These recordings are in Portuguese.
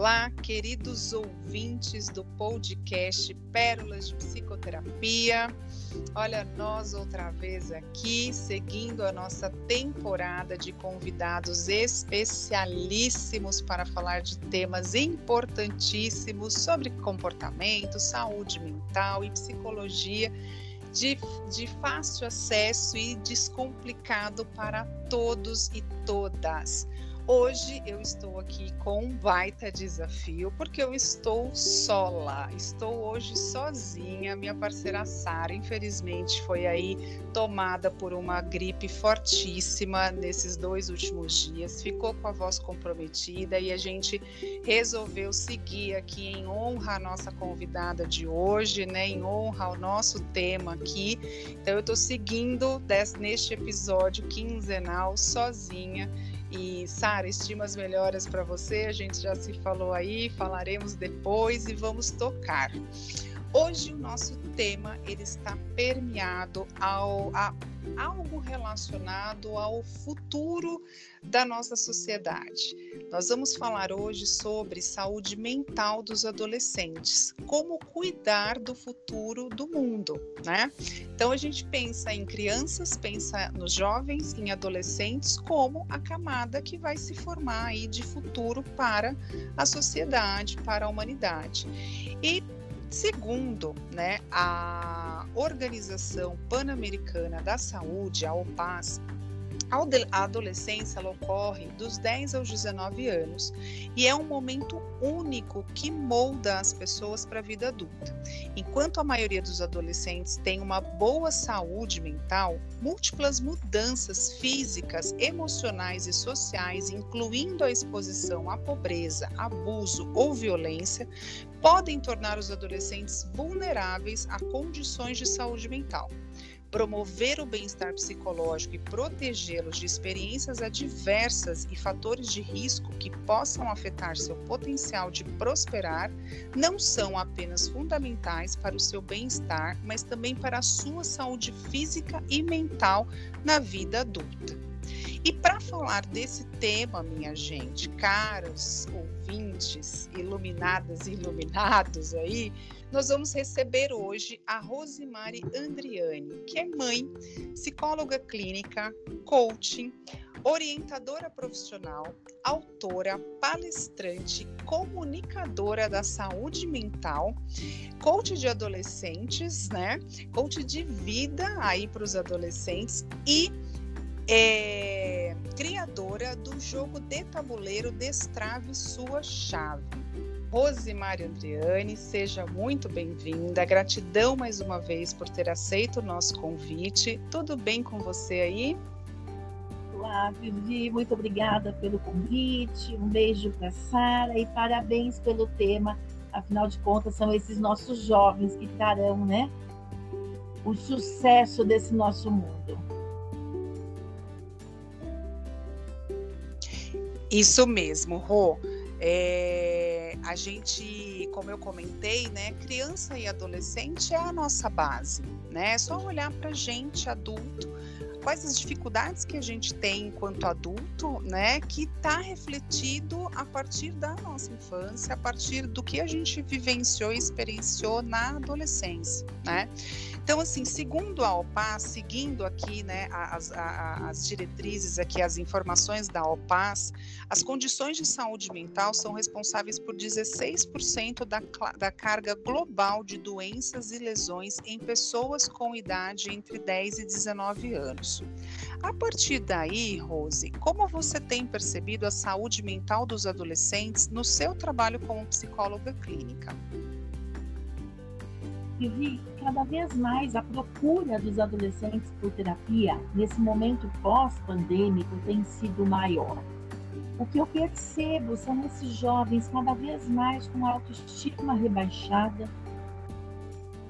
Olá, queridos ouvintes do podcast Pérolas de Psicoterapia. Olha, nós outra vez aqui, seguindo a nossa temporada de convidados especialíssimos para falar de temas importantíssimos sobre comportamento, saúde mental e psicologia. De, de fácil acesso e descomplicado para todos e todas. Hoje eu estou aqui com um baita desafio, porque eu estou sola, estou hoje sozinha. Minha parceira Sara, infelizmente, foi aí tomada por uma gripe fortíssima nesses dois últimos dias, ficou com a voz comprometida e a gente resolveu seguir aqui em honra à nossa convidada de hoje, né? Em honra ao nosso tema aqui. Então eu estou seguindo neste episódio quinzenal sozinha e Sara, estimas melhoras para você. A gente já se falou aí, falaremos depois e vamos tocar. Hoje o nosso tema ele está permeado ao, a algo relacionado ao futuro da nossa sociedade. Nós vamos falar hoje sobre saúde mental dos adolescentes, como cuidar do futuro do mundo, né? Então a gente pensa em crianças, pensa nos jovens, em adolescentes como a camada que vai se formar aí de futuro para a sociedade, para a humanidade. E Segundo né, a Organização Pan-Americana da Saúde, a OPAS, a adolescência ocorre dos 10 aos 19 anos e é um momento único que molda as pessoas para a vida adulta. Enquanto a maioria dos adolescentes tem uma boa saúde mental, múltiplas mudanças físicas, emocionais e sociais, incluindo a exposição à pobreza, abuso ou violência, podem tornar os adolescentes vulneráveis a condições de saúde mental promover o bem-estar psicológico e protegê-los de experiências adversas e fatores de risco que possam afetar seu potencial de prosperar não são apenas fundamentais para o seu bem-estar, mas também para a sua saúde física e mental na vida adulta. E para falar desse tema, minha gente, caros ouvintes, iluminadas e iluminados aí, nós vamos receber hoje a Rosimari Andriani, que é mãe, psicóloga clínica, coaching, orientadora profissional, autora, palestrante, comunicadora da saúde mental, coach de adolescentes, né? Coach de vida aí para os adolescentes e é, criadora do jogo de tabuleiro Destrave Sua Chave. Rosemary Andriani, seja muito bem-vinda. Gratidão mais uma vez por ter aceito o nosso convite. Tudo bem com você aí? Olá, Vivi, muito obrigada pelo convite. Um beijo para Sara e parabéns pelo tema. Afinal de contas, são esses nossos jovens que trarão, né, o sucesso desse nosso mundo. Isso mesmo, Rô. É, a gente, como eu comentei, né, criança e adolescente é a nossa base, né? É só olhar para gente adulto, quais as dificuldades que a gente tem enquanto adulto, né, que está refletido a partir da nossa infância, a partir do que a gente vivenciou e experienciou na adolescência, né? Então, assim, segundo a OPAS, seguindo aqui né, as, as diretrizes, aqui, as informações da OPAS, as condições de saúde mental são responsáveis por 16% da, da carga global de doenças e lesões em pessoas com idade entre 10 e 19 anos. A partir daí, Rose, como você tem percebido a saúde mental dos adolescentes no seu trabalho como psicóloga clínica? Vivi, cada vez mais a procura dos adolescentes por terapia nesse momento pós-pandêmico tem sido maior. O que eu percebo são esses jovens cada vez mais com autoestima rebaixada,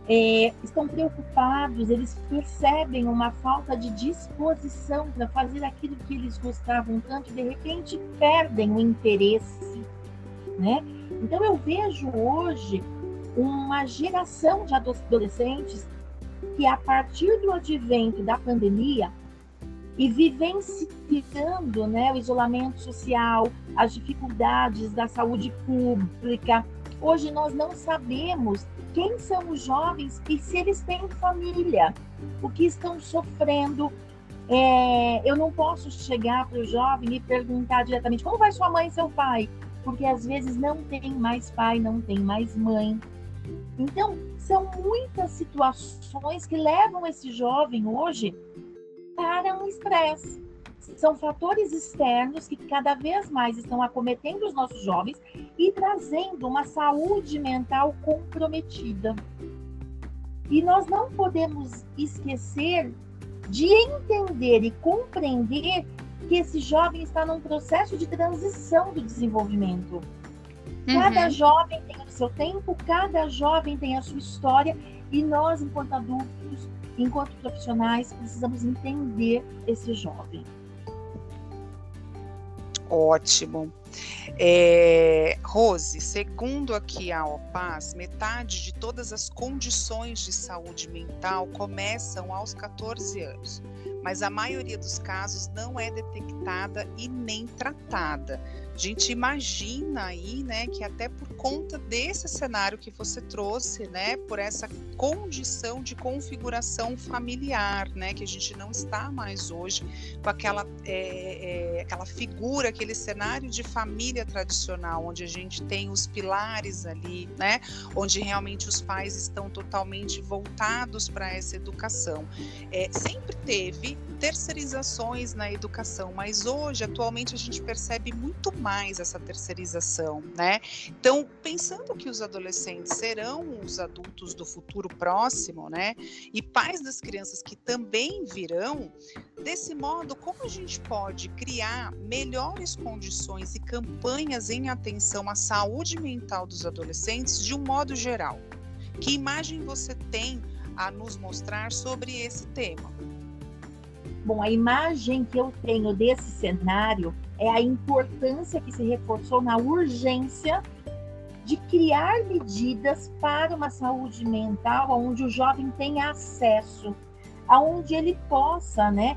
é, estão preocupados, eles percebem uma falta de disposição para fazer aquilo que eles gostavam tanto, de repente perdem o interesse, né? Então eu vejo hoje uma geração de adolescentes que, a partir do advento da pandemia, e vivenciando né, o isolamento social, as dificuldades da saúde pública. Hoje nós não sabemos quem são os jovens e se eles têm família, o que estão sofrendo. É, eu não posso chegar para o jovem e perguntar diretamente como vai sua mãe e seu pai, porque às vezes não tem mais pai, não tem mais mãe. Então, são muitas situações que levam esse jovem hoje para um estresse. São fatores externos que cada vez mais estão acometendo os nossos jovens e trazendo uma saúde mental comprometida. E nós não podemos esquecer de entender e compreender que esse jovem está num processo de transição do desenvolvimento. Cada uhum. jovem tem o seu tempo, cada jovem tem a sua história e nós, enquanto adultos, enquanto profissionais, precisamos entender esse jovem. Ótimo. É, Rose, segundo aqui a OPAS, metade de todas as condições de saúde mental começam aos 14 anos, mas a maioria dos casos não é detectada e nem tratada. A gente imagina aí, né, que até por conta desse cenário que você trouxe, né, por essa condição de configuração familiar, né, que a gente não está mais hoje com aquela, é, é, aquela figura, aquele cenário de família tradicional, onde a gente tem os pilares ali, né, onde realmente os pais estão totalmente voltados para essa educação. É, sempre teve terceirizações na educação, mas hoje, atualmente, a gente percebe muito mais essa terceirização, né? Então, pensando que os adolescentes serão os adultos do futuro próximo, né? E pais das crianças que também virão, desse modo, como a gente pode criar melhores condições e campanhas em atenção à saúde mental dos adolescentes de um modo geral? Que imagem você tem a nos mostrar sobre esse tema? Bom, a imagem que eu tenho desse cenário é a importância que se reforçou na urgência de criar medidas para uma saúde mental onde o jovem tenha acesso, aonde ele possa, né,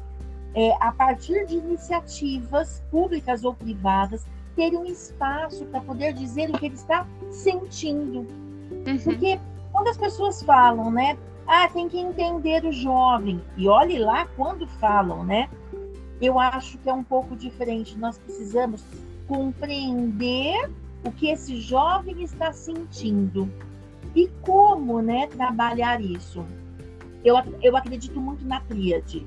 é, a partir de iniciativas públicas ou privadas, ter um espaço para poder dizer o que ele está sentindo. Uhum. Porque quando as pessoas falam, né, ah, tem que entender o jovem. E olhe lá quando falam, né? Eu acho que é um pouco diferente. Nós precisamos compreender o que esse jovem está sentindo e como, né, trabalhar isso. Eu, eu acredito muito na tríade: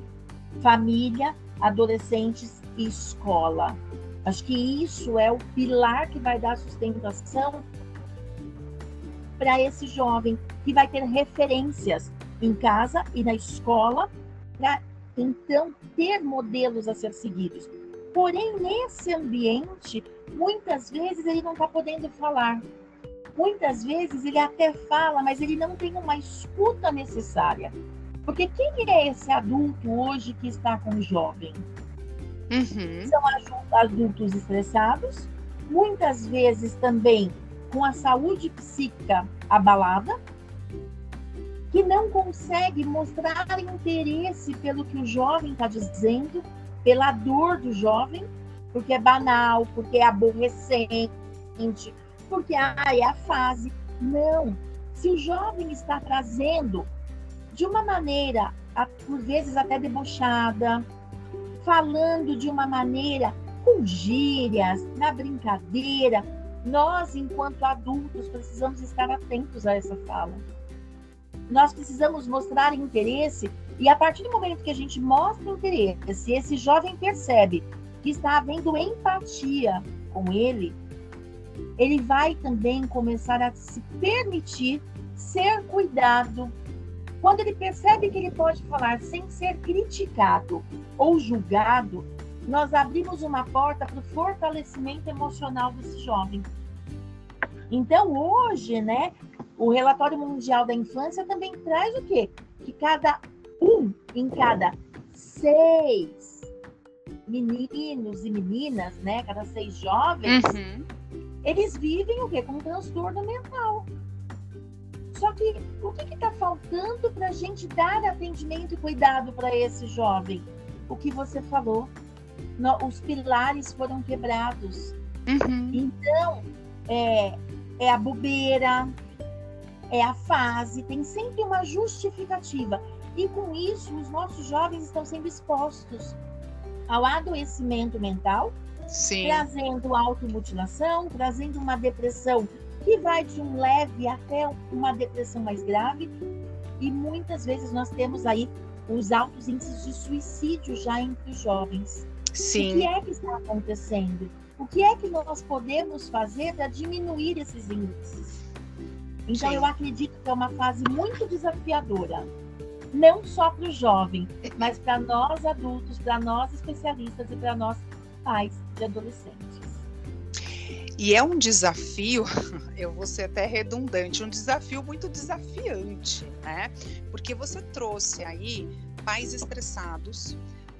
família, adolescentes e escola. Acho que isso é o pilar que vai dar sustentação para esse jovem que vai ter referências em casa e na escola para então ter modelos a ser seguidos. Porém, nesse ambiente, muitas vezes ele não está podendo falar. Muitas vezes ele até fala, mas ele não tem uma escuta necessária. Porque quem é esse adulto hoje que está com o jovem? Uhum. São adultos estressados, muitas vezes também com a saúde psíquica abalada, que não consegue mostrar interesse pelo que o jovem está dizendo, pela dor do jovem, porque é banal, porque é aborrecente, porque ah, é a fase. Não. Se o jovem está trazendo de uma maneira, por vezes até debochada, falando de uma maneira com gírias, na brincadeira, nós, enquanto adultos, precisamos estar atentos a essa fala. Nós precisamos mostrar interesse e a partir do momento que a gente mostra interesse, esse jovem percebe que está havendo empatia com ele, ele vai também começar a se permitir ser cuidado. Quando ele percebe que ele pode falar sem ser criticado ou julgado, nós abrimos uma porta para o fortalecimento emocional desse jovem. Então, hoje, né, o relatório mundial da infância também traz o quê? Que cada um em cada seis meninos e meninas, né, cada seis jovens, uhum. eles vivem o quê? Com um transtorno mental. Só que o que está faltando para a gente dar atendimento e cuidado para esse jovem? o que você falou. Os pilares foram quebrados. Uhum. Então, é, é a bobeira, é a fase, tem sempre uma justificativa. E com isso, os nossos jovens estão sendo expostos ao adoecimento mental, Sim. trazendo automutilação, trazendo uma depressão que vai de um leve até uma depressão mais grave. E muitas vezes nós temos aí os altos índices de suicídio já entre os jovens. Sim. O que é que está acontecendo? O que é que nós podemos fazer para diminuir esses índices? Então, Sim. eu acredito que é uma fase muito desafiadora, não só para o jovem, mas para nós adultos, para nós especialistas e para nós pais de adolescentes. E é um desafio, eu vou ser até redundante, um desafio muito desafiante, né? Porque você trouxe aí pais estressados,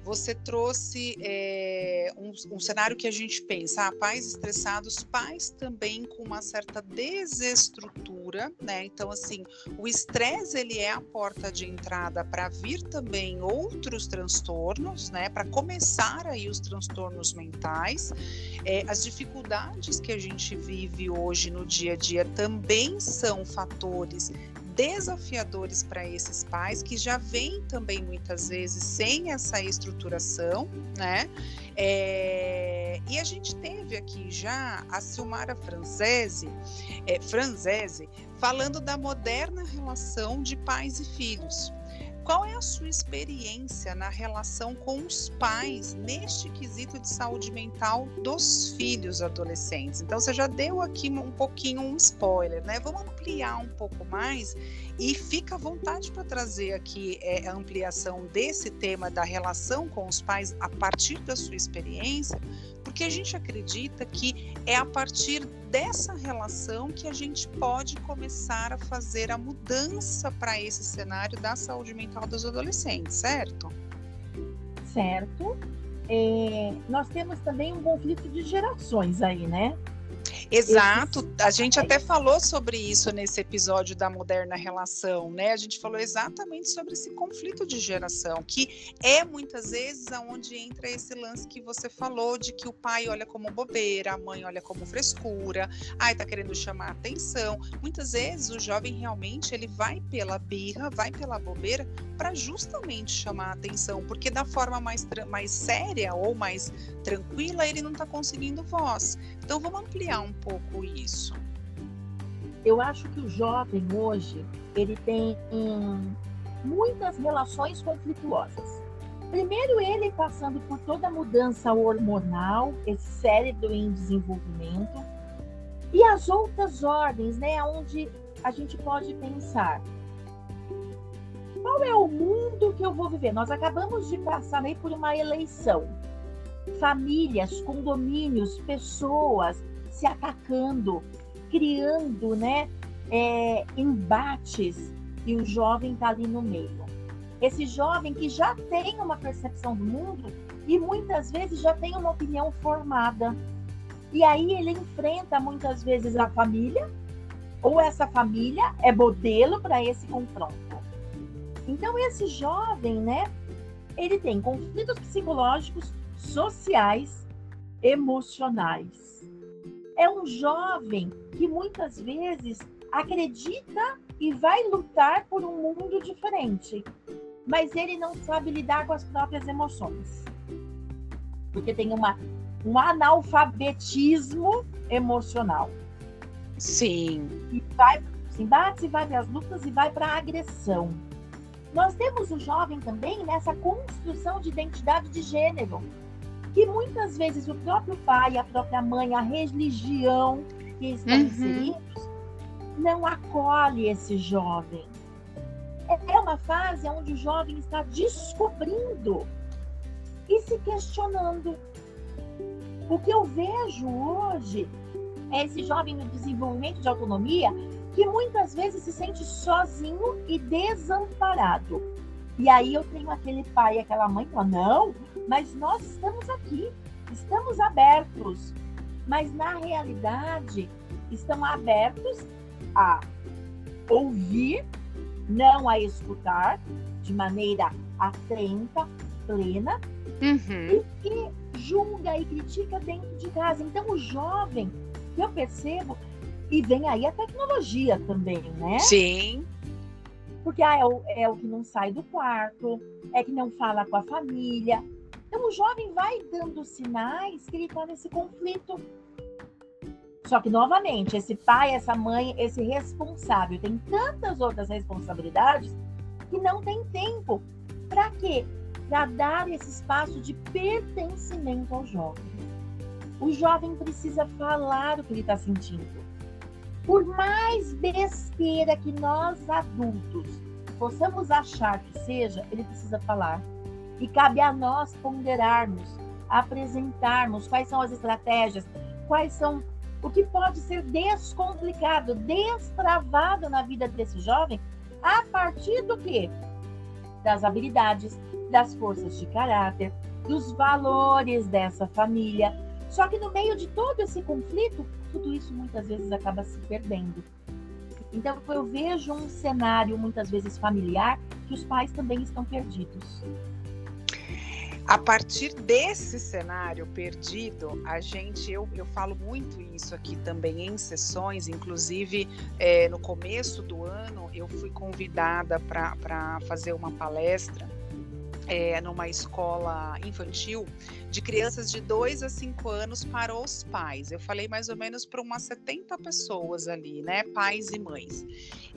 você trouxe é, um, um, cenário que a gente pensa, ah, pais estressados, pais também com uma certa desestrutura, né? Então, assim, o estresse ele é a porta de entrada para vir também outros transtornos, né? Para começar aí os transtornos mentais, é, as dificuldades que a gente vive hoje no dia a dia também são fatores desafiadores para esses pais que já vêm também muitas vezes sem essa estruturação, né? É, e a gente teve aqui já a Silmara Francese, é, Franzese falando da moderna relação de pais e filhos. Qual é a sua experiência na relação com os pais neste quesito de saúde mental dos filhos adolescentes? Então, você já deu aqui um pouquinho um spoiler, né? Vamos ampliar um pouco mais e fica à vontade para trazer aqui é, a ampliação desse tema da relação com os pais a partir da sua experiência, porque a gente acredita que é a partir dessa relação que a gente pode começar a fazer a mudança para esse cenário da saúde mental dos adolescentes, certo? Certo. É, nós temos também um conflito de gerações aí, né? Exato, a gente até falou sobre isso nesse episódio da moderna relação, né? A gente falou exatamente sobre esse conflito de geração, que é muitas vezes aonde entra esse lance que você falou de que o pai olha como bobeira, a mãe olha como frescura, ai tá querendo chamar atenção. Muitas vezes o jovem realmente ele vai pela birra, vai pela bobeira para justamente chamar atenção, porque da forma mais mais séria ou mais tranquila ele não está conseguindo voz. Então vamos ampliar um pouco isso? Eu acho que o jovem hoje ele tem muitas relações conflituosas. Primeiro, ele passando por toda a mudança hormonal, esse cérebro em desenvolvimento, e as outras ordens, né, onde a gente pode pensar qual é o mundo que eu vou viver? Nós acabamos de passar aí por uma eleição. Famílias, condomínios, pessoas, se atacando, criando né, é, embates, e o jovem está ali no meio. Esse jovem que já tem uma percepção do mundo e muitas vezes já tem uma opinião formada. E aí ele enfrenta muitas vezes a família, ou essa família é modelo para esse confronto. Então esse jovem, né, ele tem conflitos psicológicos, sociais, emocionais é um jovem que muitas vezes acredita e vai lutar por um mundo diferente, mas ele não sabe lidar com as próprias emoções. Porque tem uma, um analfabetismo emocional. Sim. E vai para os embates, e vai para as lutas, e vai para a agressão. Nós temos o jovem também nessa construção de identidade de gênero que muitas vezes o próprio pai, a própria mãe, a religião que estão uhum. inseridos, não acolhe esse jovem. É uma fase onde o jovem está descobrindo e se questionando. O que eu vejo hoje é esse jovem no desenvolvimento de autonomia que muitas vezes se sente sozinho e desamparado. E aí eu tenho aquele pai, aquela mãe que fala, não, mas nós estamos aqui, estamos abertos. Mas na realidade, estão abertos a ouvir, não a escutar de maneira atenta, plena uhum. e que julga e critica dentro de casa. Então, o jovem, que eu percebo, e vem aí a tecnologia também, né? Sim. Porque ah, é, o, é o que não sai do quarto, é que não fala com a família. O jovem vai dando sinais que ele está nesse conflito. Só que, novamente, esse pai, essa mãe, esse responsável tem tantas outras responsabilidades que não tem tempo. Para quê? Para dar esse espaço de pertencimento ao jovem. O jovem precisa falar o que ele está sentindo. Por mais besteira que nós adultos possamos achar que seja, ele precisa falar. E cabe a nós ponderarmos, apresentarmos quais são as estratégias, quais são o que pode ser descomplicado, destravado na vida desse jovem a partir do quê? Das habilidades, das forças de caráter, dos valores dessa família. Só que no meio de todo esse conflito, tudo isso muitas vezes acaba se perdendo. Então eu vejo um cenário muitas vezes familiar que os pais também estão perdidos. A partir desse cenário perdido, a gente, eu, eu falo muito isso aqui também em sessões, inclusive é, no começo do ano eu fui convidada para fazer uma palestra é, numa escola infantil de crianças de 2 a 5 anos para os pais. Eu falei mais ou menos para umas 70 pessoas ali, né? Pais e mães.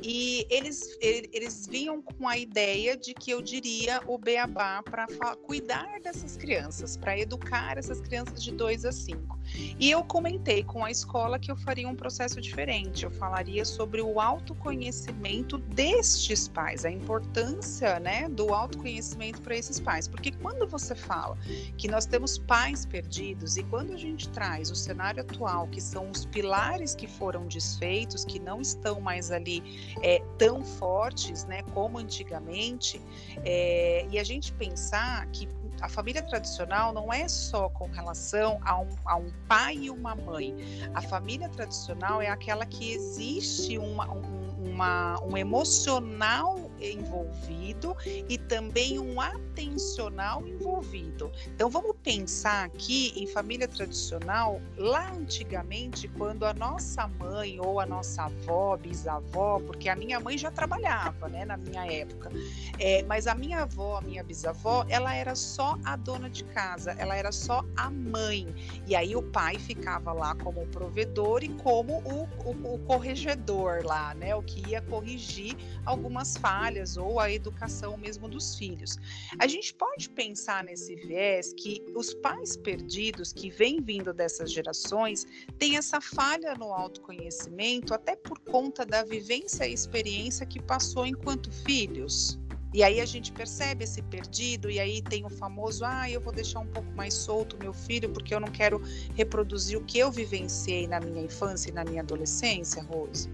E eles, eles vinham com a ideia de que eu diria o beabá para cuidar dessas crianças, para educar essas crianças de 2 a 5. E eu comentei com a escola que eu faria um processo diferente. Eu falaria sobre o autoconhecimento destes pais, a importância né, do autoconhecimento para esses pais. Porque quando você fala que nós temos pais perdidos e quando a gente traz o cenário atual, que são os pilares que foram desfeitos, que não estão mais ali é, tão fortes né, como antigamente, é, e a gente pensar que a família tradicional não é só com relação a um, a um pai e uma mãe. A família tradicional é aquela que existe uma, um, uma, um emocional envolvido e também um atencional envolvido. Então vamos pensar aqui em família tradicional, lá antigamente, quando a nossa mãe ou a nossa avó, bisavó, porque a minha mãe já trabalhava, né, na minha época, é, mas a minha avó, a minha bisavó, ela era só a dona de casa, ela era só a mãe. E aí o pai ficava lá como provedor e como o, o, o corregedor lá, né, o que ia corrigir algumas falhas falhas ou a educação mesmo dos filhos. A gente pode pensar nesse viés que os pais perdidos que vêm vindo dessas gerações têm essa falha no autoconhecimento até por conta da vivência e experiência que passou enquanto filhos. E aí a gente percebe esse perdido, e aí tem o famoso, ah, eu vou deixar um pouco mais solto meu filho, porque eu não quero reproduzir o que eu vivenciei na minha infância e na minha adolescência, Rose.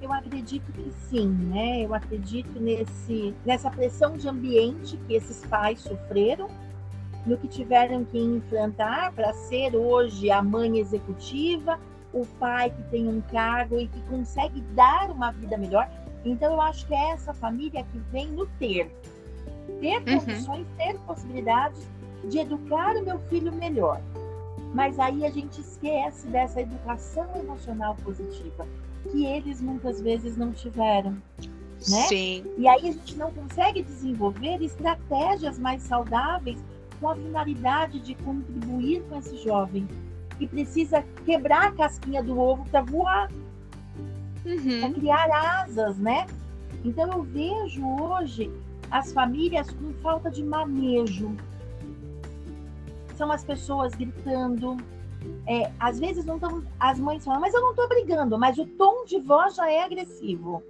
Eu acredito que sim, né? Eu acredito nesse, nessa pressão de ambiente que esses pais sofreram, no que tiveram que enfrentar para ser hoje a mãe executiva, o pai que tem um cargo e que consegue dar uma vida melhor. Então, eu acho que é essa família que vem no ter. Ter uhum. condições, uhum. ter possibilidades de educar o meu filho melhor. Mas aí a gente esquece dessa educação emocional positiva que eles muitas vezes não tiveram. Né? Sim. E aí a gente não consegue desenvolver estratégias mais saudáveis com a finalidade de contribuir com esse jovem que precisa quebrar a casquinha do ovo para voar, uhum. para criar asas, né? Então eu vejo hoje as famílias com falta de manejo. São as pessoas gritando, é, às vezes não tão, as mães falam, mas eu não estou brigando, mas o tom de voz já é agressivo.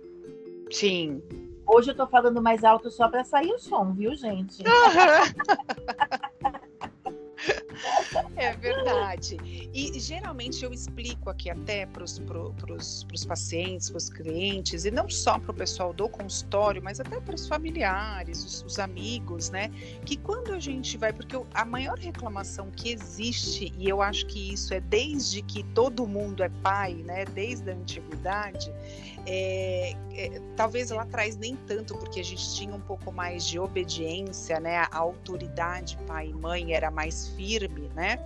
Sim. Hoje eu estou falando mais alto só para sair o som, viu, gente? É verdade. E geralmente eu explico aqui até para os pacientes, para os clientes, e não só para o pessoal do consultório, mas até para os familiares, os, os, amigos, né? Que quando a gente vai, porque a maior reclamação que existe, e eu acho que isso é desde que todo mundo é pai, né? Desde a antiguidade, é, é, talvez lá atrás nem tanto, porque a gente tinha um pouco mais de obediência, né? A autoridade pai e mãe era mais firme, né?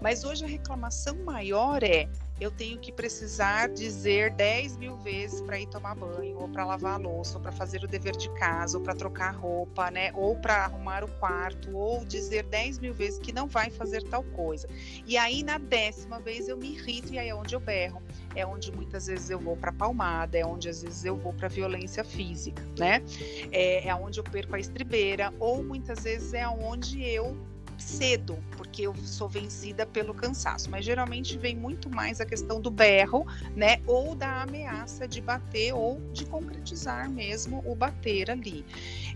Mas hoje a reclamação maior é eu tenho que precisar dizer 10 mil vezes para ir tomar banho, ou para lavar a louça, ou para fazer o dever de casa, ou para trocar roupa, né? Ou para arrumar o quarto, ou dizer 10 mil vezes que não vai fazer tal coisa. E aí, na décima vez, eu me irrito e aí é onde eu berro. É onde muitas vezes eu vou para palmada, é onde às vezes eu vou para violência física, né? É, é onde eu perco a estribeira, ou muitas vezes é onde eu cedo, porque eu sou vencida pelo cansaço, mas geralmente vem muito mais a questão do berro, né, ou da ameaça de bater ou de concretizar mesmo o bater ali.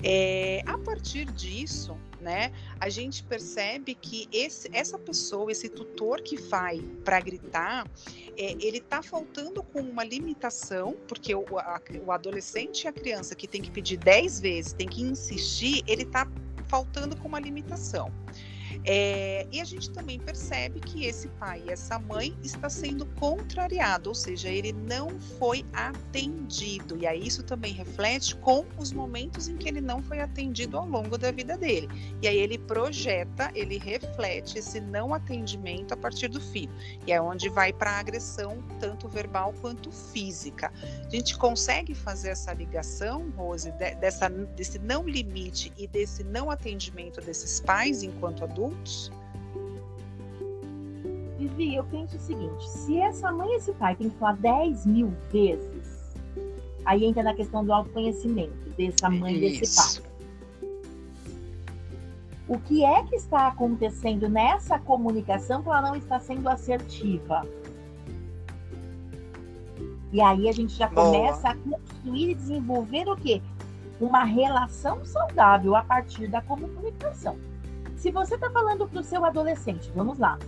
É, a partir disso, né, a gente percebe que esse, essa pessoa, esse tutor que vai para gritar, é, ele está faltando com uma limitação, porque o, a, o adolescente e a criança que tem que pedir 10 vezes, tem que insistir, ele está faltando com uma limitação. É, e a gente também percebe que esse pai e essa mãe está sendo contrariado, ou seja, ele não foi atendido. E aí isso também reflete com os momentos em que ele não foi atendido ao longo da vida dele. E aí ele projeta, ele reflete esse não atendimento a partir do filho. E é onde vai para a agressão, tanto verbal quanto física. A gente consegue fazer essa ligação, Rose, dessa, desse não limite e desse não atendimento desses pais enquanto adultos? Adultos? Vivi, eu penso o seguinte: se essa mãe e esse pai tem que falar 10 mil vezes, aí entra na questão do autoconhecimento dessa mãe e desse pai. O que é que está acontecendo nessa comunicação que ela não está sendo assertiva? E aí a gente já Boa. começa a construir e desenvolver o quê? Uma relação saudável a partir da comunicação. Se você está falando para o seu adolescente, vamos lá,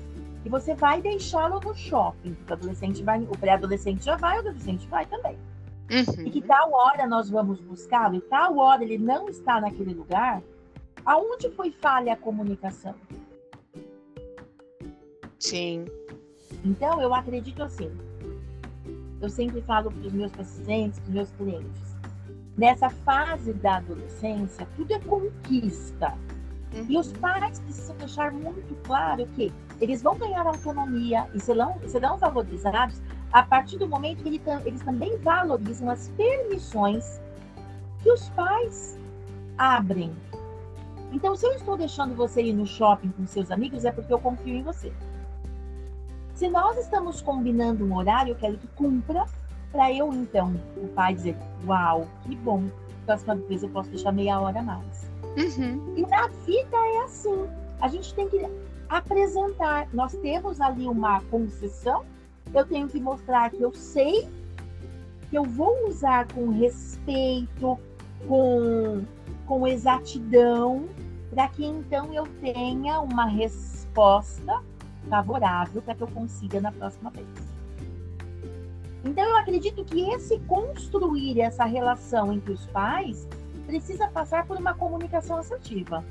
e você vai deixá-lo no shopping, porque o adolescente vai, o pré-adolescente já vai, o adolescente vai também. Uhum. E que tal hora nós vamos buscá-lo, e tal hora ele não está naquele lugar, aonde foi falha a comunicação? Sim. Então, eu acredito assim. Eu sempre falo para os meus pacientes, para os meus clientes. Nessa fase da adolescência, tudo é conquista. Uhum. E os pais precisam deixar muito claro que eles vão ganhar autonomia e serão, serão valorizados a partir do momento que eles, eles também valorizam as permissões que os pais abrem. Então, se eu estou deixando você ir no shopping com seus amigos, é porque eu confio em você. Se nós estamos combinando um horário, eu quero que cumpra, para eu, então, o pai dizer: Uau, que bom, próxima vez eu posso deixar meia hora a mais. Uhum. E na vida é assim. A gente tem que apresentar. Nós temos ali uma concessão. Eu tenho que mostrar que eu sei, que eu vou usar com respeito, com, com exatidão, para que então eu tenha uma resposta favorável para que eu consiga na próxima vez. Então eu acredito que esse construir essa relação entre os pais precisa passar por uma comunicação assertiva.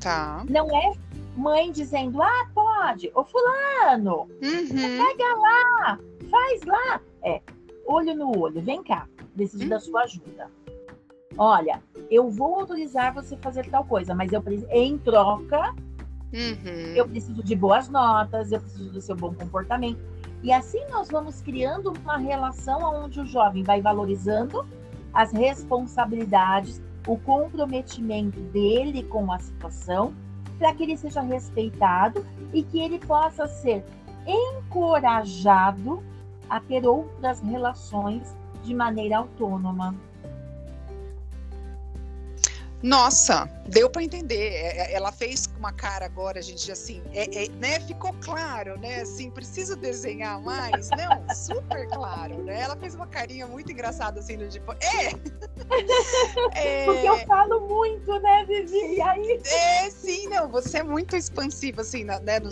Tá. Não é mãe dizendo, ah, pode, ô fulano, uhum. pega lá, faz lá. É, olho no olho, vem cá, preciso uhum. da sua ajuda. Olha, eu vou autorizar você fazer tal coisa, mas eu em troca, uhum. eu preciso de boas notas, eu preciso do seu bom comportamento. E assim nós vamos criando uma relação onde o jovem vai valorizando as responsabilidades, o comprometimento dele com a situação, para que ele seja respeitado e que ele possa ser encorajado a ter outras relações de maneira autônoma. Nossa, deu para entender. É, é, ela fez uma cara agora, gente, assim, é, é, né? Ficou claro, né? Assim, preciso desenhar mais? Não, super claro, né? Ela fez uma carinha muito engraçada, assim, no tipo, é! é... Porque eu falo muito, né, Vivi? E aí... É, sim, não, você é muito expansiva, assim, na, né, no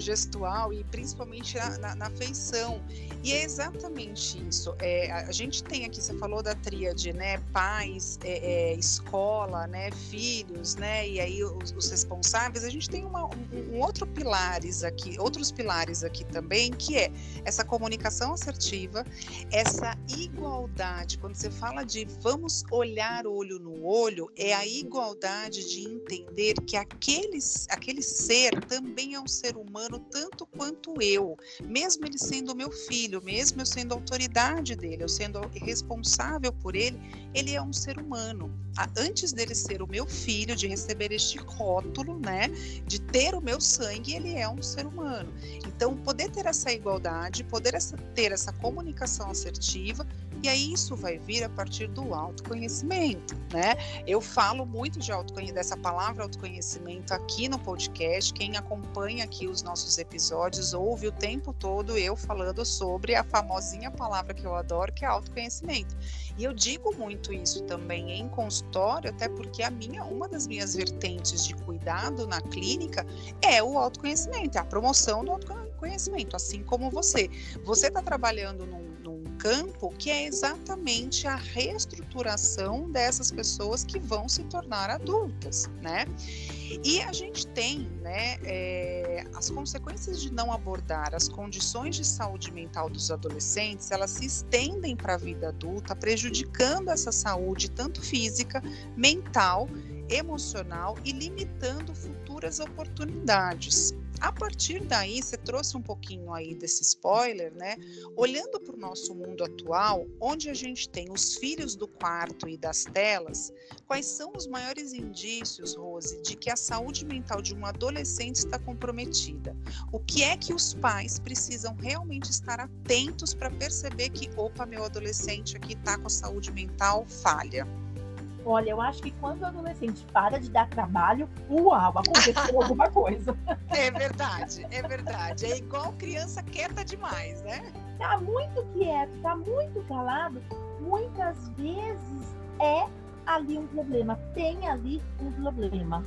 gestual e principalmente na, na, na feição. E é exatamente isso. É, a gente tem aqui, você falou da tríade, né? Pais, é, é, né? Filhos, né? E aí os, os responsáveis. A gente tem uma, um, um, outro pilares aqui, outros pilares aqui também, que é essa comunicação assertiva, essa igualdade. Quando você fala de vamos olhar olho no olho, é a igualdade de entender que aquele, aquele ser também é um ser humano tanto quanto eu, mesmo ele sendo meu filho, mesmo eu sendo autoridade dele, eu sendo responsável por ele, ele é um ser humano. Antes dele ser o meu filho, de receber este rótulo, né, de ter o meu sangue, ele é um ser humano. Então, poder ter essa igualdade, poder essa, ter essa comunicação assertiva, e aí isso vai vir a partir do autoconhecimento, né? Eu falo muito de autoconhecimento, dessa palavra autoconhecimento aqui no podcast. Quem acompanha aqui os nossos episódios ouve o tempo todo eu falando sobre a famosinha palavra que eu adoro, que é autoconhecimento. E eu digo muito isso também em consultório, até porque a minha, uma das minhas vertentes de cuidado na clínica é o autoconhecimento, é a promoção do autoconhecimento, assim como você. Você está trabalhando num campo que é exatamente a reestruturação dessas pessoas que vão se tornar adultas, né? E a gente tem, né, é, as consequências de não abordar as condições de saúde mental dos adolescentes, elas se estendem para a vida adulta, prejudicando essa saúde tanto física, mental, emocional e limitando futuras oportunidades. A partir daí, você trouxe um pouquinho aí desse spoiler, né? Olhando para o nosso mundo atual, onde a gente tem os filhos do quarto e das telas, quais são os maiores indícios, Rose, de que a saúde mental de um adolescente está comprometida? O que é que os pais precisam realmente estar atentos para perceber que, opa, meu adolescente aqui está com a saúde mental falha? Olha, eu acho que quando o adolescente para de dar trabalho, uau, aconteceu alguma coisa. É verdade, é verdade. É igual criança quieta demais, né? Tá muito quieto, tá muito calado. Muitas vezes é ali um problema, tem ali um problema,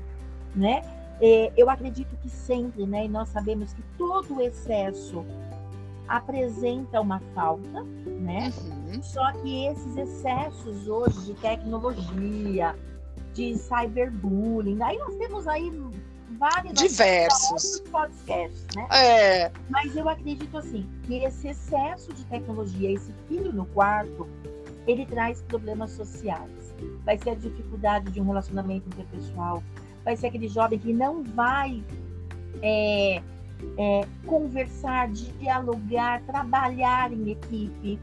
né? É, eu acredito que sempre, né? E nós sabemos que todo excesso apresenta uma falta, né? Uhum. Só que esses excessos hoje de tecnologia, de cyberbullying, aí nós temos aí vários diversos podcasts, né? É. Mas eu acredito assim que esse excesso de tecnologia, esse filho no quarto, ele traz problemas sociais. Vai ser a dificuldade de um relacionamento interpessoal, vai ser aquele jovem que não vai é, é, conversar, dialogar, trabalhar em equipe,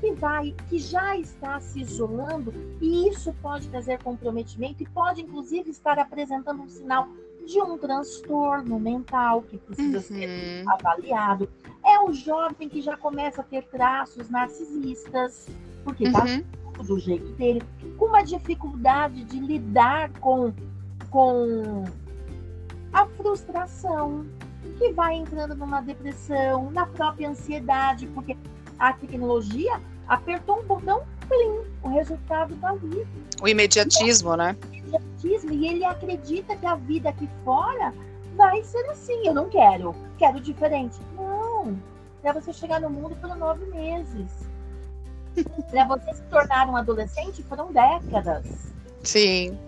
que vai, que já está se isolando e isso pode trazer comprometimento e pode inclusive estar apresentando um sinal de um transtorno mental que precisa uhum. ser avaliado. É o jovem que já começa a ter traços narcisistas, porque está uhum. do jeito dele, com uma dificuldade de lidar com, com a frustração, que vai entrando numa depressão, na própria ansiedade, porque a tecnologia apertou um botão, plim, o resultado está ali. O imediatismo, né? O imediatismo, e ele acredita que a vida aqui fora vai ser assim. Eu não quero, quero diferente. Não, para você chegar no mundo foram nove meses. para você se tornar um adolescente foram décadas. Sim.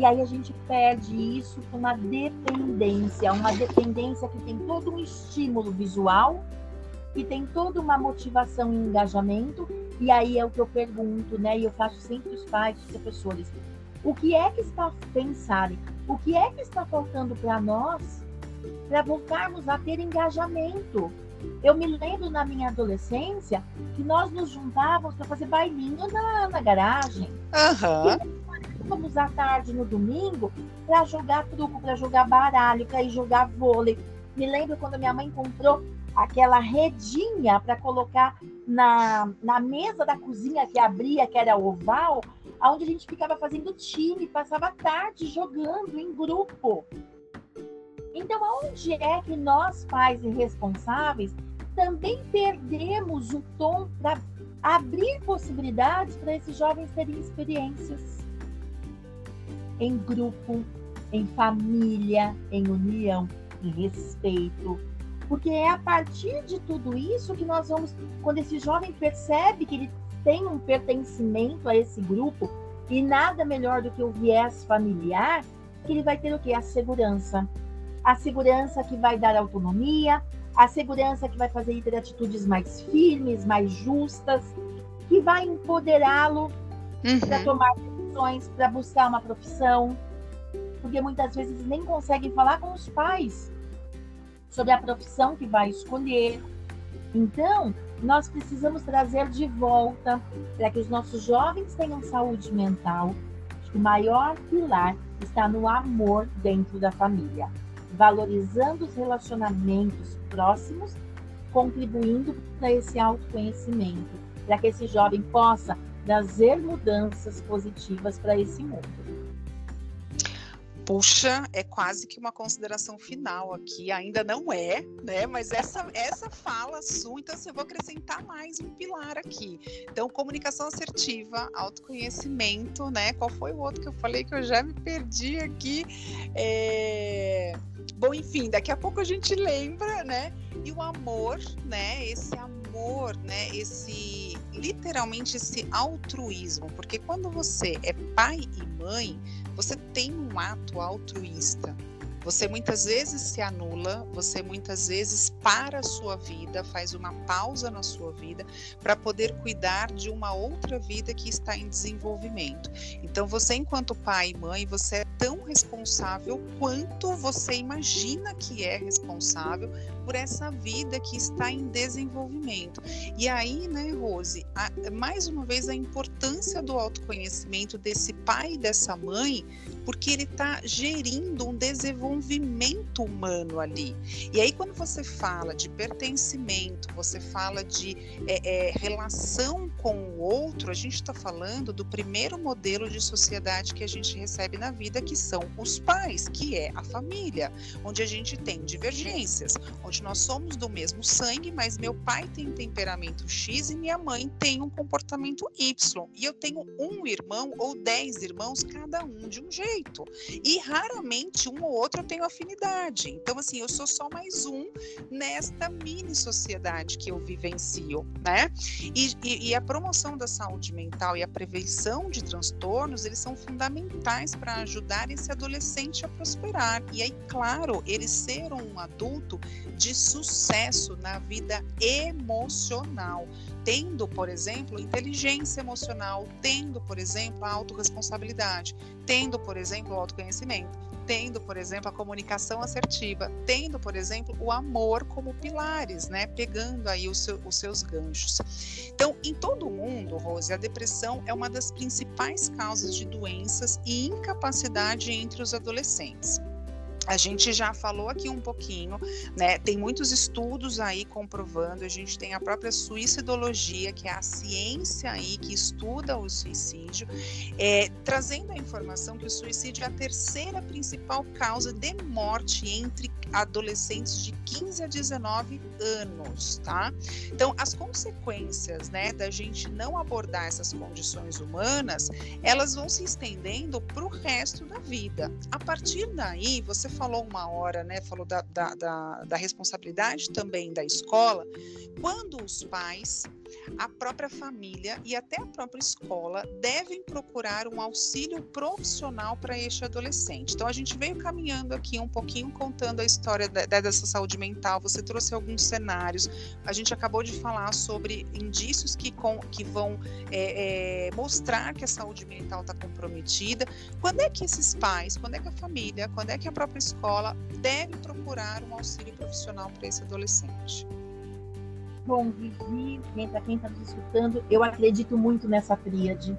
E aí a gente perde isso com uma dependência, uma dependência que tem todo um estímulo visual e tem toda uma motivação e engajamento. E aí é o que eu pergunto, né? E eu faço sempre os pais, os professores. O que é que está pensarem? O que é que está faltando para nós para voltarmos a ter engajamento? Eu me lembro na minha adolescência que nós nos juntávamos para fazer bailinho na, na garagem. Uhum vamos à tarde no domingo para jogar truco, para jogar baralho, para ir jogar vôlei. Me lembro quando minha mãe comprou aquela redinha para colocar na, na mesa da cozinha que abria, que era oval, onde a gente ficava fazendo time, passava a tarde jogando em grupo. Então, aonde é que nós, pais irresponsáveis, também perdemos o tom para abrir possibilidades para esses jovens terem experiências em grupo, em família, em união, em respeito. Porque é a partir de tudo isso que nós vamos, quando esse jovem percebe que ele tem um pertencimento a esse grupo, e nada melhor do que o viés familiar, que ele vai ter o quê? A segurança. A segurança que vai dar autonomia, a segurança que vai fazer ele ter atitudes mais firmes, mais justas, que vai empoderá-lo uhum. para tomar decisões, para buscar uma profissão. Porque muitas vezes nem conseguem falar com os pais sobre a profissão que vai escolher. Então, nós precisamos trazer de volta para que os nossos jovens tenham saúde mental. O maior pilar está no amor dentro da família, valorizando os relacionamentos próximos, contribuindo para esse autoconhecimento, para que esse jovem possa trazer mudanças positivas para esse mundo puxa, é quase que uma consideração final aqui, ainda não é, né? Mas essa, essa fala sua, então assim, eu vou acrescentar mais um pilar aqui. Então, comunicação assertiva, autoconhecimento, né? Qual foi o outro que eu falei que eu já me perdi aqui? É... Bom, enfim, daqui a pouco a gente lembra, né? E o amor, né? Esse amor, né? Esse literalmente esse altruísmo, porque quando você é pai e mãe, você tem um ato altruísta. Você muitas vezes se anula, você muitas vezes para a sua vida, faz uma pausa na sua vida para poder cuidar de uma outra vida que está em desenvolvimento. Então, você, enquanto pai e mãe, você é tão responsável quanto você imagina que é responsável por essa vida que está em desenvolvimento. E aí, né, Rose, a, mais uma vez a importância do autoconhecimento desse pai e dessa mãe, porque ele está gerindo um desenvolvimento humano ali. E aí, quando você fala de pertencimento, você fala de é, é, relação com o outro, a gente está falando do primeiro modelo de sociedade que a gente recebe na vida, que são os pais, que é a família, onde a gente tem divergências, onde nós somos do mesmo sangue, mas meu pai tem temperamento X e minha mãe tem um comportamento Y. E eu tenho um irmão ou dez irmãos, cada um de um jeito. E raramente um ou outro eu tenho afinidade. Então, assim, eu sou só mais um nesta mini sociedade que eu vivencio, né? E, e, e a promoção da saúde mental e a prevenção de transtornos, eles são fundamentais para ajudar esse adolescente a prosperar. E aí, claro, ele ser um adulto de sucesso na vida emocional, tendo, por exemplo, inteligência emocional, tendo, por exemplo, a autorresponsabilidade, tendo, por exemplo, o autoconhecimento, tendo, por exemplo, a comunicação assertiva, tendo, por exemplo, o amor como pilares, né? Pegando aí os, seu, os seus ganchos. Então, em todo o mundo, Rose, a depressão é uma das principais causas de doenças e incapacidade entre os adolescentes. A gente já falou aqui um pouquinho, né? Tem muitos estudos aí comprovando. A gente tem a própria suicidologia, que é a ciência aí que estuda o suicídio, é, trazendo a informação que o suicídio é a terceira principal causa de morte entre adolescentes de 15 a 19 anos, tá? Então, as consequências, né, da gente não abordar essas condições humanas, elas vão se estendendo para o resto da vida. A partir daí, você falou uma hora, né? Falou da, da, da, da responsabilidade também da escola. Quando os pais a própria família e até a própria escola devem procurar um auxílio profissional para este adolescente. Então, a gente veio caminhando aqui um pouquinho contando a história da, dessa saúde mental, você trouxe alguns cenários, a gente acabou de falar sobre indícios que, com, que vão é, é, mostrar que a saúde mental está comprometida. Quando é que esses pais, quando é que a família, quando é que a própria escola deve procurar um auxílio profissional para esse adolescente? Bom, Vivi, para quem está nos escutando, eu acredito muito nessa tríade.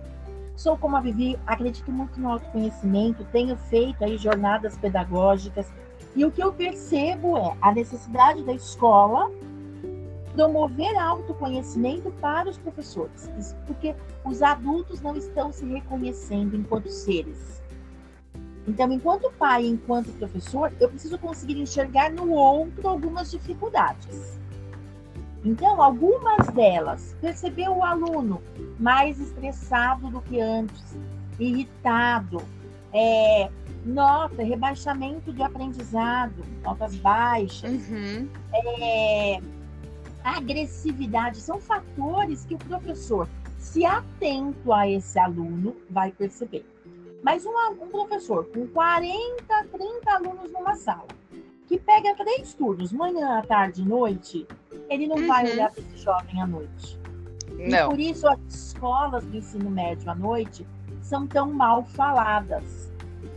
Sou como a Vivi, acredito muito no autoconhecimento, tenho feito aí jornadas pedagógicas, e o que eu percebo é a necessidade da escola promover autoconhecimento para os professores, porque os adultos não estão se reconhecendo enquanto seres. Então, enquanto pai, enquanto professor, eu preciso conseguir enxergar no outro algumas dificuldades. Então, algumas delas, percebeu o aluno mais estressado do que antes, irritado, é, nota, rebaixamento de aprendizado, notas baixas, uhum. é, agressividade, são fatores que o professor, se atento a esse aluno, vai perceber. Mas um, um professor com 40, 30 alunos numa sala, que pega três turnos, manhã, tarde e noite, ele não uhum. vai olhar para esse jovem à noite. Não. E por isso as escolas do ensino médio à noite são tão mal faladas.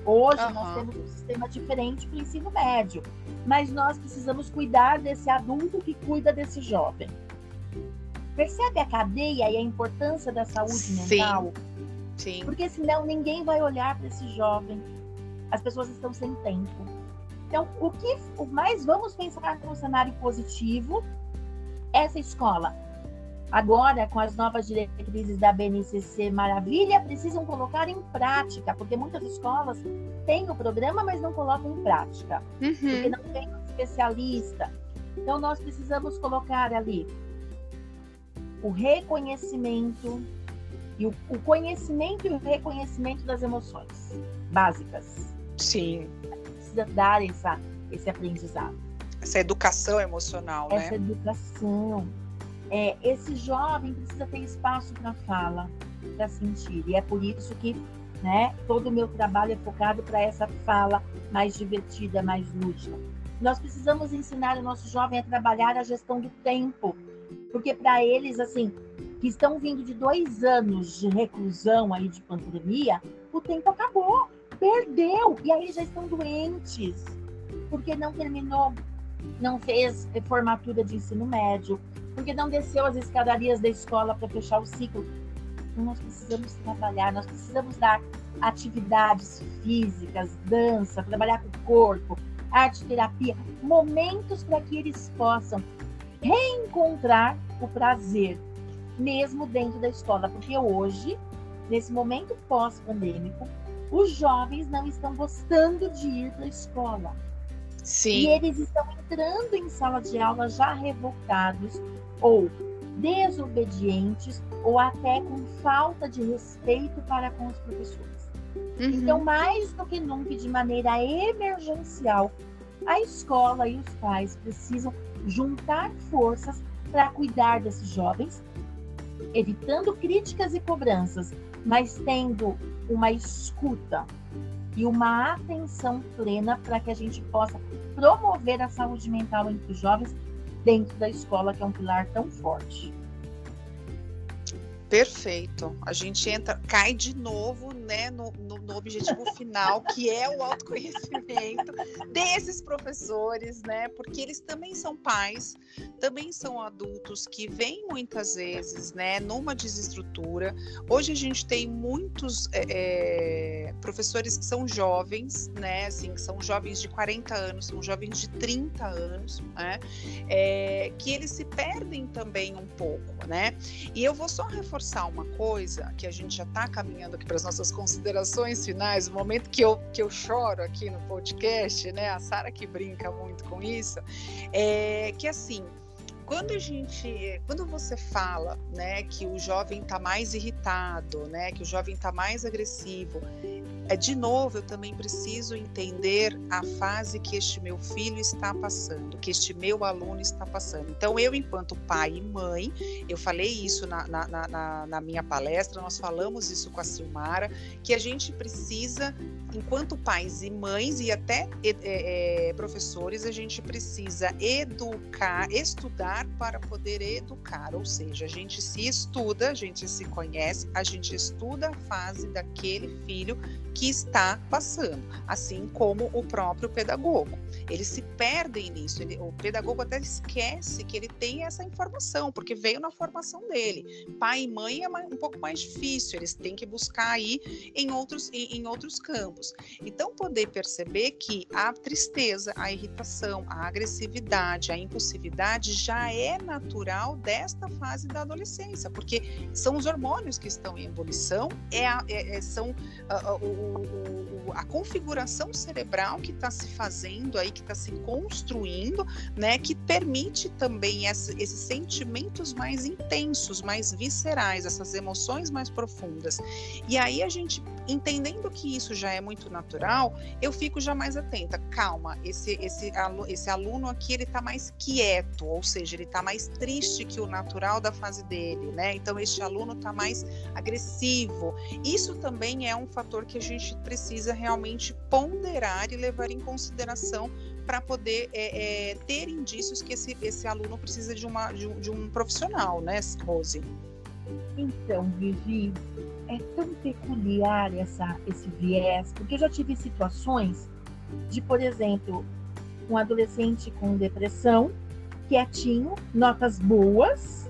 Hoje uhum. nós temos um sistema diferente para o ensino médio, mas nós precisamos cuidar desse adulto que cuida desse jovem. Percebe a cadeia e a importância da saúde Sim. mental? Sim. Porque senão ninguém vai olhar para esse jovem. As pessoas estão sem tempo. Então, o que o mais vamos pensar no cenário positivo? Essa escola, agora com as novas diretrizes da BNCC Maravilha, precisam colocar em prática, porque muitas escolas têm o programa, mas não colocam em prática, uhum. porque não tem um especialista. Então, nós precisamos colocar ali o reconhecimento e o, o conhecimento e o reconhecimento das emoções básicas. Sim. Precisa dar essa, esse aprendizado. Essa educação emocional, essa né? Essa educação. É, esse jovem precisa ter espaço para fala, para sentir. E é por isso que né, todo o meu trabalho é focado para essa fala mais divertida, mais lúdica. Nós precisamos ensinar o nosso jovem a trabalhar a gestão do tempo, porque para eles, assim, que estão vindo de dois anos de reclusão aí de pandemia, o tempo acabou, perdeu, e aí já estão doentes, porque não terminou, não fez formatura de ensino médio, porque não desceu as escadarias da escola para fechar o ciclo. Então, nós precisamos trabalhar, nós precisamos dar atividades físicas, dança, trabalhar com o corpo, arte terapia, momentos para que eles possam reencontrar o prazer mesmo dentro da escola, porque hoje, nesse momento pós-pandêmico, os jovens não estão gostando de ir para a escola. Sim. E eles estão entrando em sala de aula já revoltados ou desobedientes ou até com falta de respeito para com os professores. Uhum. Então, mais do que nunca, de maneira emergencial, a escola e os pais precisam juntar forças para cuidar desses jovens evitando críticas e cobranças, mas tendo uma escuta e uma atenção plena para que a gente possa promover a saúde mental entre os jovens dentro da escola, que é um pilar tão forte. Perfeito. A gente entra, cai de novo, né, no, no, no, objetivo final, que é o autoconhecimento desses professores, né, porque eles também são pais, também são adultos que vêm muitas vezes, né, numa desestrutura. Hoje a gente tem muitos é, é, professores que são jovens, né, assim, que são jovens de 40 anos, são jovens de 30 anos, né, é, que eles se perdem também um pouco, né. E eu vou só reforçar reforçar uma coisa que a gente já está caminhando aqui para as nossas considerações finais, o momento que eu, que eu choro aqui no podcast, né? A Sara que brinca muito com isso, é que assim quando a gente, quando você fala, né, que o jovem está mais irritado, né, que o jovem está mais agressivo, é de novo eu também preciso entender a fase que este meu filho está passando, que este meu aluno está passando. Então eu, enquanto pai e mãe, eu falei isso na, na, na, na minha palestra, nós falamos isso com a Silmara, que a gente precisa, enquanto pais e mães e até é, é, professores, a gente precisa educar, estudar para poder educar, ou seja, a gente se estuda, a gente se conhece, a gente estuda a fase daquele filho que está passando, assim como o próprio pedagogo. Eles se perdem nisso, ele, o pedagogo até esquece que ele tem essa informação, porque veio na formação dele. Pai e mãe é um pouco mais difícil, eles têm que buscar aí em outros, em, em outros campos. Então, poder perceber que a tristeza, a irritação, a agressividade, a impulsividade já é natural desta fase da adolescência, porque são os hormônios que estão em ebulição, é, a, é, é são a, a, o, a configuração cerebral que está se fazendo aí, que está se construindo, né, que permite também esses sentimentos mais intensos, mais viscerais, essas emoções mais profundas. E aí a gente entendendo que isso já é muito natural, eu fico já mais atenta. Calma, esse esse esse aluno aqui ele está mais quieto, ou seja, ele está mais triste que o natural da fase dele, né? Então este aluno está mais agressivo. Isso também é um fator que a gente precisa realmente ponderar e levar em consideração para poder é, é, ter indícios que esse, esse aluno precisa de, uma, de, de um profissional, né, Rose? Então, Vivi, é tão peculiar essa, esse viés, porque eu já tive situações de, por exemplo, um adolescente com depressão, quietinho, notas boas.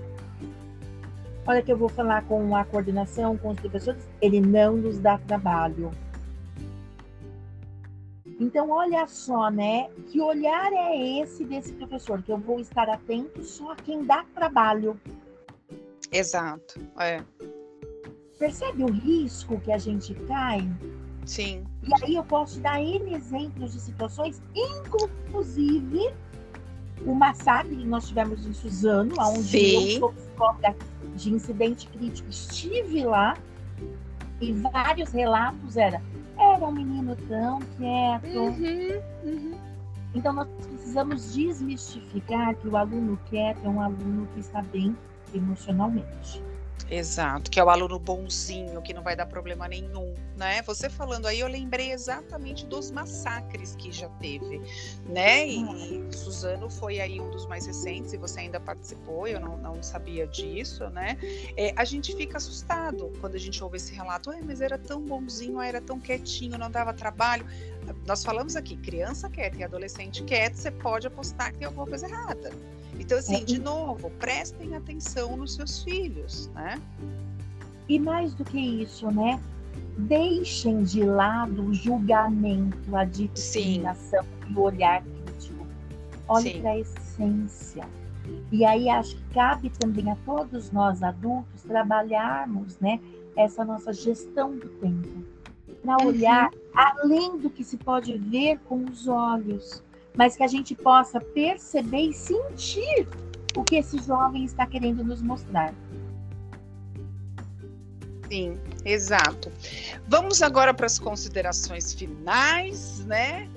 Olha que eu vou falar com a coordenação, com os professores, ele não nos dá trabalho. Então, olha só, né? Que olhar é esse desse professor? Que eu vou estar atento só a quem dá trabalho. Exato, é. Percebe o risco que a gente cai? Sim. E aí eu posso dar N exemplos de situações, inclusive o massacre que nós tivemos em Suzano, onde Sim. eu sou psicóloga de incidente crítico, estive lá e vários relatos era era um menino tão quieto. Uhum, uhum. Então nós precisamos desmistificar que o aluno quieto é um aluno que está bem emocionalmente. Exato, que é o aluno bonzinho, que não vai dar problema nenhum, né? Você falando aí, eu lembrei exatamente dos massacres que já teve, né? E, e Suzano foi aí um dos mais recentes, e você ainda participou, eu não, não sabia disso, né? É, a gente fica assustado quando a gente ouve esse relato, mas era tão bonzinho, era tão quietinho, não dava trabalho. Nós falamos aqui, criança quieta e adolescente quieto, você pode apostar que tem alguma coisa errada. Então, assim, é. de novo, prestem atenção nos seus filhos, né? E mais do que isso, né? Deixem de lado o julgamento, a discriminação Sim. e o olhar crítico. Olhe para a essência. E aí acho que cabe também a todos nós adultos trabalharmos, né, essa nossa gestão do tempo, para uhum. olhar uhum. além do que se pode ver com os olhos, mas que a gente possa perceber e sentir o que esse jovem está querendo nos mostrar. Sim, exato. Vamos agora para as considerações finais, né?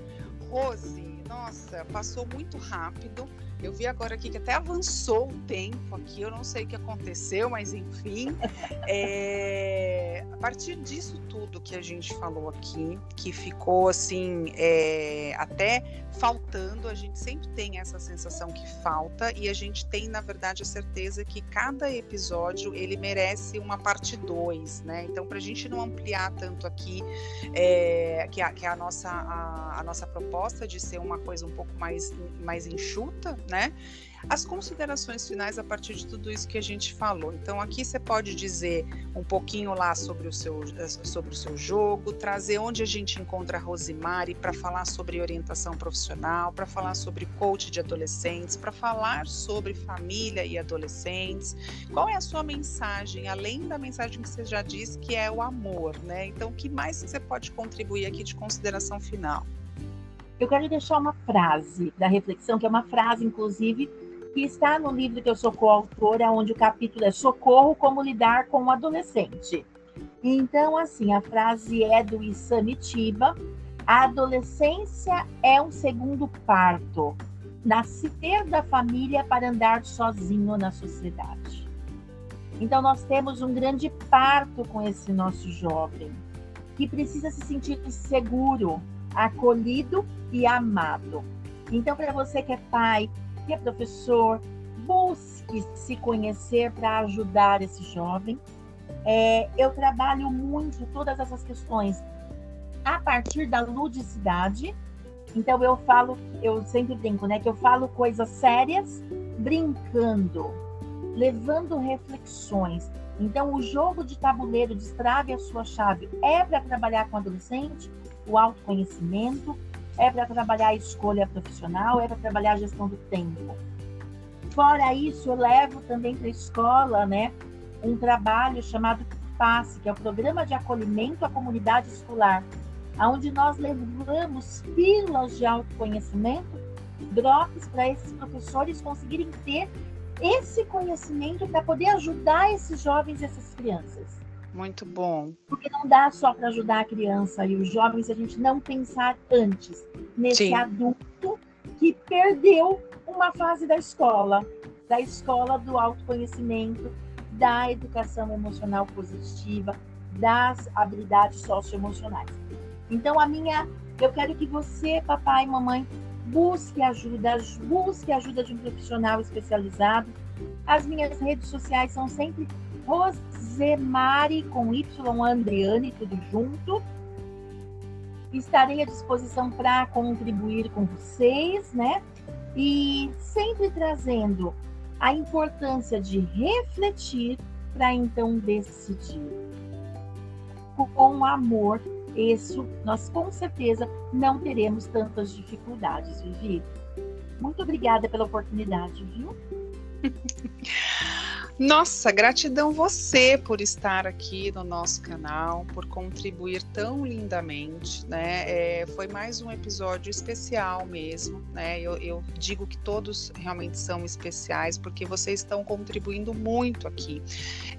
Rose, nossa, passou muito rápido. Eu vi agora aqui que até avançou o tempo aqui, eu não sei o que aconteceu, mas enfim. É, a partir disso tudo que a gente falou aqui, que ficou assim, é, até faltando, a gente sempre tem essa sensação que falta, e a gente tem, na verdade, a certeza que cada episódio ele merece uma parte 2, né? Então, para a gente não ampliar tanto aqui, é, que, a, que a, nossa, a, a nossa proposta de ser uma coisa um pouco mais, mais enxuta, né? As considerações finais a partir de tudo isso que a gente falou. Então, aqui você pode dizer um pouquinho lá sobre o seu, sobre o seu jogo, trazer onde a gente encontra a Rosimari para falar sobre orientação profissional, para falar sobre coach de adolescentes, para falar sobre família e adolescentes. Qual é a sua mensagem, além da mensagem que você já disse, que é o amor, né? Então, o que mais você pode contribuir aqui de consideração final? Eu quero deixar uma frase da reflexão, que é uma frase, inclusive, que está no livro que eu sou coautora, onde o capítulo é Socorro, como lidar com o adolescente. Então, assim, a frase é do Isamitiba, a adolescência é um segundo parto, nascer da família para andar sozinho na sociedade. Então, nós temos um grande parto com esse nosso jovem, que precisa se sentir seguro, acolhido e amado. Então, para você que é pai, que é professor, busque se conhecer para ajudar esse jovem. É, eu trabalho muito todas essas questões a partir da ludicidade. Então eu falo, eu sempre brinco, né? Que eu falo coisas sérias brincando, levando reflexões. Então o jogo de tabuleiro destrave a sua chave é para trabalhar com adolescente, o autoconhecimento, é para trabalhar a escolha profissional, é para trabalhar a gestão do tempo. Fora isso, eu levo também para a escola, né, um trabalho chamado PASSE, que é o Programa de Acolhimento à Comunidade Escolar, onde nós levamos pílulas de autoconhecimento, drops para esses professores conseguirem ter esse conhecimento para poder ajudar esses jovens e essas crianças. Muito bom. Porque não dá só para ajudar a criança e os jovens a gente não pensar antes nesse Sim. adulto que perdeu uma fase da escola, da escola do autoconhecimento, da educação emocional positiva, das habilidades socioemocionais. Então a minha, eu quero que você, papai e mamãe, busque ajuda, busque ajuda de um profissional especializado. As minhas redes sociais são sempre Rosemari com Y Andreane, tudo junto. Estarei à disposição para contribuir com vocês, né? E sempre trazendo a importância de refletir para então decidir. Com amor, isso nós com certeza não teremos tantas dificuldades, Vivi. Muito obrigada pela oportunidade, viu? Nossa, gratidão você por estar aqui no nosso canal, por contribuir tão lindamente, né? É, foi mais um episódio especial mesmo, né? Eu, eu, digo que todos realmente são especiais porque vocês estão contribuindo muito aqui.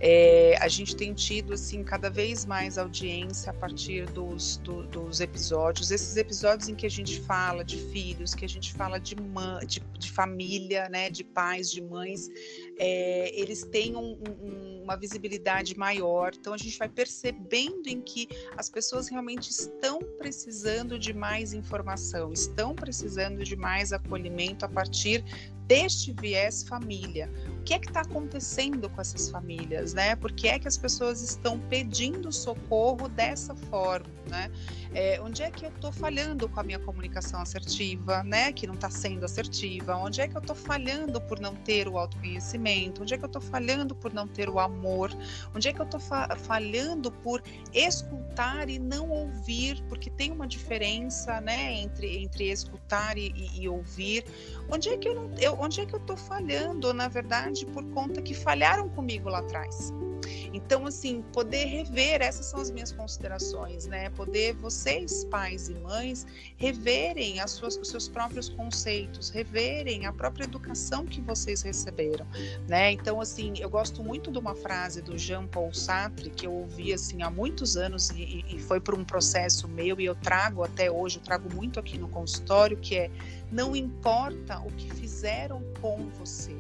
É, a gente tem tido assim cada vez mais audiência a partir dos, do, dos episódios, esses episódios em que a gente fala de filhos, que a gente fala de, de, de família, né? De pais, de mães é, eles têm um, um, uma visibilidade maior. Então a gente vai percebendo em que as pessoas realmente estão precisando de mais informação, estão precisando de mais acolhimento a partir deste viés família. O que é que está acontecendo com essas famílias, né? Por que é que as pessoas estão pedindo socorro dessa forma, né? É, onde é que eu estou falhando com a minha comunicação assertiva, né? Que não está sendo assertiva. Onde é que eu estou falhando por não ter o autoconhecimento? Onde é que eu estou falhando por não ter o amor? Onde é que eu estou fa falhando por escutar e não ouvir? Porque tem uma diferença, né? Entre, entre escutar e, e, e ouvir. Onde é que eu não, eu, onde é que eu estou falhando, na verdade, por conta que falharam comigo lá atrás? Então, assim, poder rever, essas são as minhas considerações, né? Poder vocês, pais e mães, reverem as suas, os seus próprios conceitos, reverem a própria educação que vocês receberam, né? Então, assim, eu gosto muito de uma frase do Jean Paul Sartre que eu ouvi, assim, há muitos anos e, e foi por um processo meu e eu trago até hoje, eu trago muito aqui no consultório, que é não importa o que fizeram com você,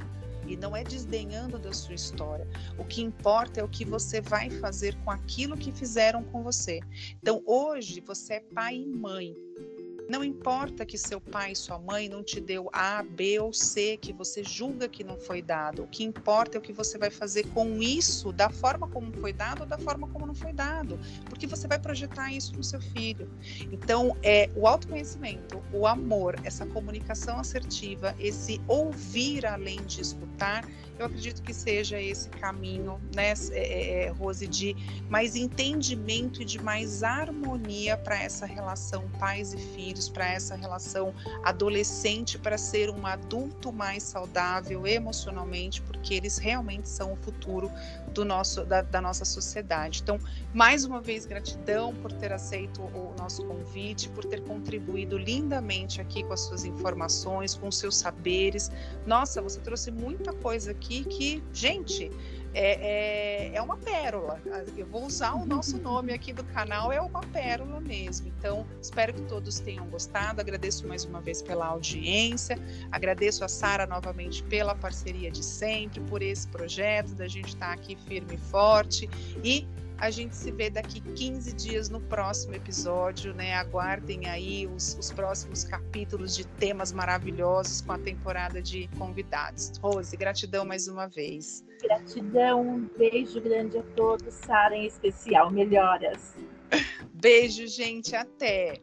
e não é desdenhando da sua história. O que importa é o que você vai fazer com aquilo que fizeram com você. Então, hoje você é pai e mãe. Não importa que seu pai e sua mãe não te deu A, B ou C que você julga que não foi dado. O que importa é o que você vai fazer com isso, da forma como foi dado ou da forma como não foi dado, porque você vai projetar isso no seu filho. Então, é o autoconhecimento, o amor, essa comunicação assertiva, esse ouvir além de escutar, eu acredito que seja esse caminho, né, é, é, é, Rose, de mais entendimento e de mais harmonia para essa relação pais e filhos, para essa relação adolescente, para ser um adulto mais saudável emocionalmente, porque eles realmente são o futuro do nosso, da, da nossa sociedade. Então, mais uma vez, gratidão por ter aceito o nosso convite, por ter contribuído lindamente aqui com as suas informações, com os seus saberes. Nossa, você trouxe muita coisa aqui aqui que, gente, é, é, é, uma pérola. Eu vou usar o nosso nome aqui do canal, é uma pérola mesmo. Então, espero que todos tenham gostado. Agradeço mais uma vez pela audiência, agradeço a Sara novamente pela parceria de sempre, por esse projeto, da gente estar aqui firme e forte. E a gente se vê daqui 15 dias no próximo episódio, né? Aguardem aí os, os próximos capítulos de temas maravilhosos com a temporada de convidados. Rose, gratidão mais uma vez. Gratidão, um beijo grande a todos, Sara em especial. Melhoras. Beijo, gente, até.